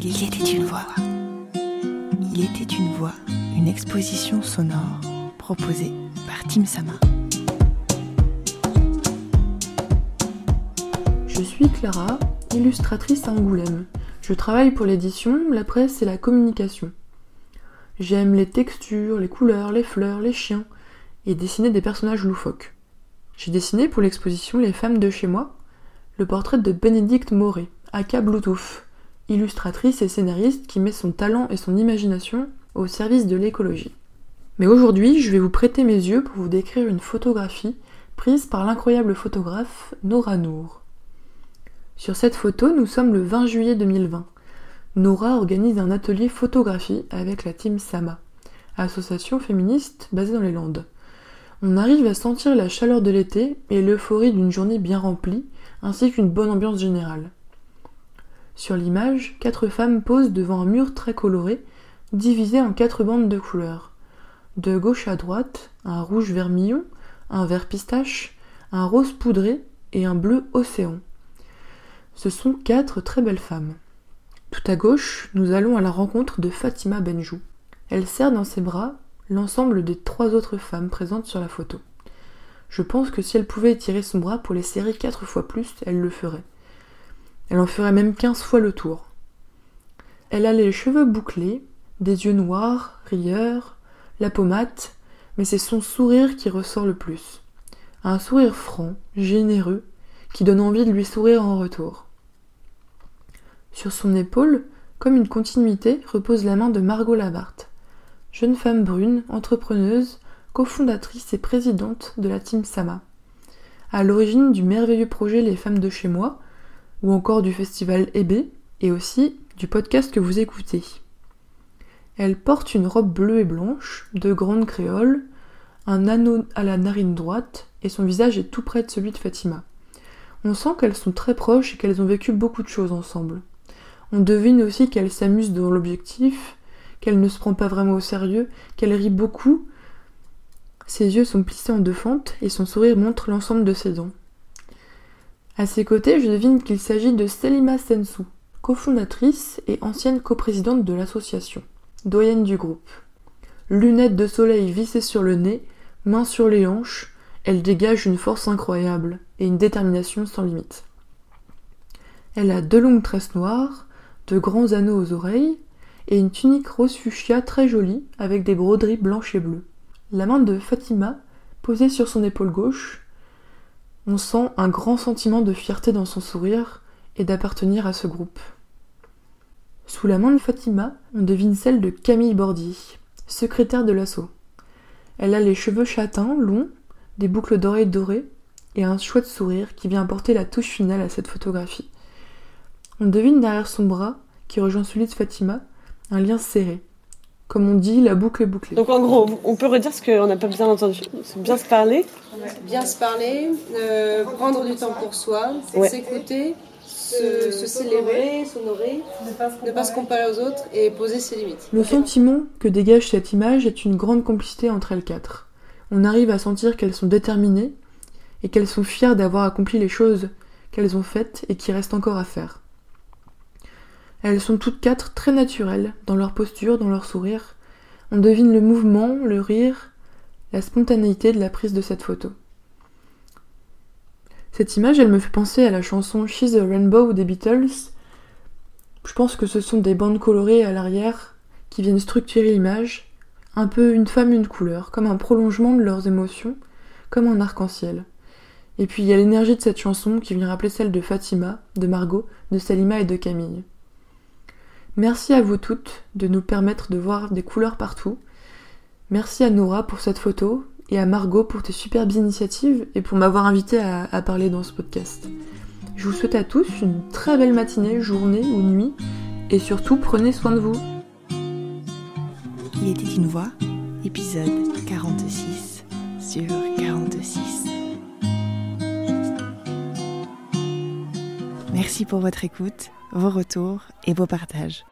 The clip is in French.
Il était une voix. Il était une voix, une exposition sonore proposée par Tim Sama. Je suis Clara, illustratrice à Angoulême. Je travaille pour l'édition, la presse et la communication. J'aime les textures, les couleurs, les fleurs, les chiens et dessiner des personnages loufoques. J'ai dessiné pour l'exposition Les femmes de chez moi le portrait de Bénédicte Moret, aka Bluetooth, illustratrice et scénariste qui met son talent et son imagination au service de l'écologie. Mais aujourd'hui, je vais vous prêter mes yeux pour vous décrire une photographie prise par l'incroyable photographe Nora Nour. Sur cette photo, nous sommes le 20 juillet 2020. Nora organise un atelier photographie avec la team Sama, association féministe basée dans les Landes. On arrive à sentir la chaleur de l'été et l'euphorie d'une journée bien remplie, ainsi qu'une bonne ambiance générale. Sur l'image, quatre femmes posent devant un mur très coloré, divisé en quatre bandes de couleurs. De gauche à droite, un rouge vermillon, un vert pistache, un rose poudré et un bleu océan. Ce sont quatre très belles femmes. Tout à gauche, nous allons à la rencontre de Fatima Benjou. Elle serre dans ses bras l'ensemble des trois autres femmes présentes sur la photo. Je pense que si elle pouvait étirer son bras pour les serrer quatre fois plus, elle le ferait. Elle en ferait même quinze fois le tour. Elle a les cheveux bouclés, des yeux noirs, rieurs, la peau mate, mais c'est son sourire qui ressort le plus. Un sourire franc, généreux, qui donne envie de lui sourire en retour. Sur son épaule, comme une continuité, repose la main de Margot Labarthe, jeune femme brune, entrepreneuse, cofondatrice et présidente de la Team Sama. À l'origine du merveilleux projet Les Femmes de chez moi, ou encore du festival Hébé, et aussi du podcast que vous écoutez. Elle porte une robe bleue et blanche, de grande créole, un anneau à la narine droite, et son visage est tout près de celui de Fatima. On sent qu'elles sont très proches et qu'elles ont vécu beaucoup de choses ensemble. On devine aussi qu'elle s'amuse dans l'objectif, qu'elle ne se prend pas vraiment au sérieux, qu'elle rit beaucoup. Ses yeux sont plissés en deux fentes et son sourire montre l'ensemble de ses dents. À ses côtés, je devine qu'il s'agit de Selima Sensou, cofondatrice et ancienne coprésidente de l'association, doyenne du groupe. Lunettes de soleil vissées sur le nez, mains sur les hanches, elle dégage une force incroyable et une détermination sans limite. Elle a deux longues tresses noires, de grands anneaux aux oreilles et une tunique rose fuchsia très jolie avec des broderies blanches et bleues. La main de Fatima, posée sur son épaule gauche, on sent un grand sentiment de fierté dans son sourire et d'appartenir à ce groupe. Sous la main de Fatima, on devine celle de Camille Bordier, secrétaire de l'assaut. Elle a les cheveux châtains, longs, des boucles d'oreilles dorées et un chouette sourire qui vient apporter la touche finale à cette photographie. On devine derrière son bras, qui rejoint celui de Fatima, un lien serré, comme on dit, la boucle est bouclée. Donc en gros, on peut redire ce qu'on n'a pas bien entendu. C'est bien se parler. Bien se parler, euh, prendre du temps pour soi, s'écouter, se, célébrer, s'honorer, ne pas se comparer aux autres et poser ses limites. Le sentiment que dégage cette image est une grande complicité entre elles quatre. On arrive à sentir qu'elles sont déterminées et qu'elles sont fières d'avoir accompli les choses qu'elles ont faites et qui restent encore à faire. Elles sont toutes quatre très naturelles dans leur posture, dans leur sourire. On devine le mouvement, le rire, la spontanéité de la prise de cette photo. Cette image, elle me fait penser à la chanson She's a Rainbow des Beatles. Je pense que ce sont des bandes colorées à l'arrière qui viennent structurer l'image, un peu une femme, une couleur, comme un prolongement de leurs émotions, comme un arc-en-ciel. Et puis il y a l'énergie de cette chanson qui vient rappeler celle de Fatima, de Margot, de Salima et de Camille. Merci à vous toutes de nous permettre de voir des couleurs partout. Merci à Nora pour cette photo et à Margot pour tes superbes initiatives et pour m'avoir invité à, parler dans ce podcast. Je vous souhaite à tous une très belle matinée, journée ou nuit et surtout prenez soin de vous. Il était une voix, épisode 46 sur 46. Merci pour votre écoute, vos retours et vos partages.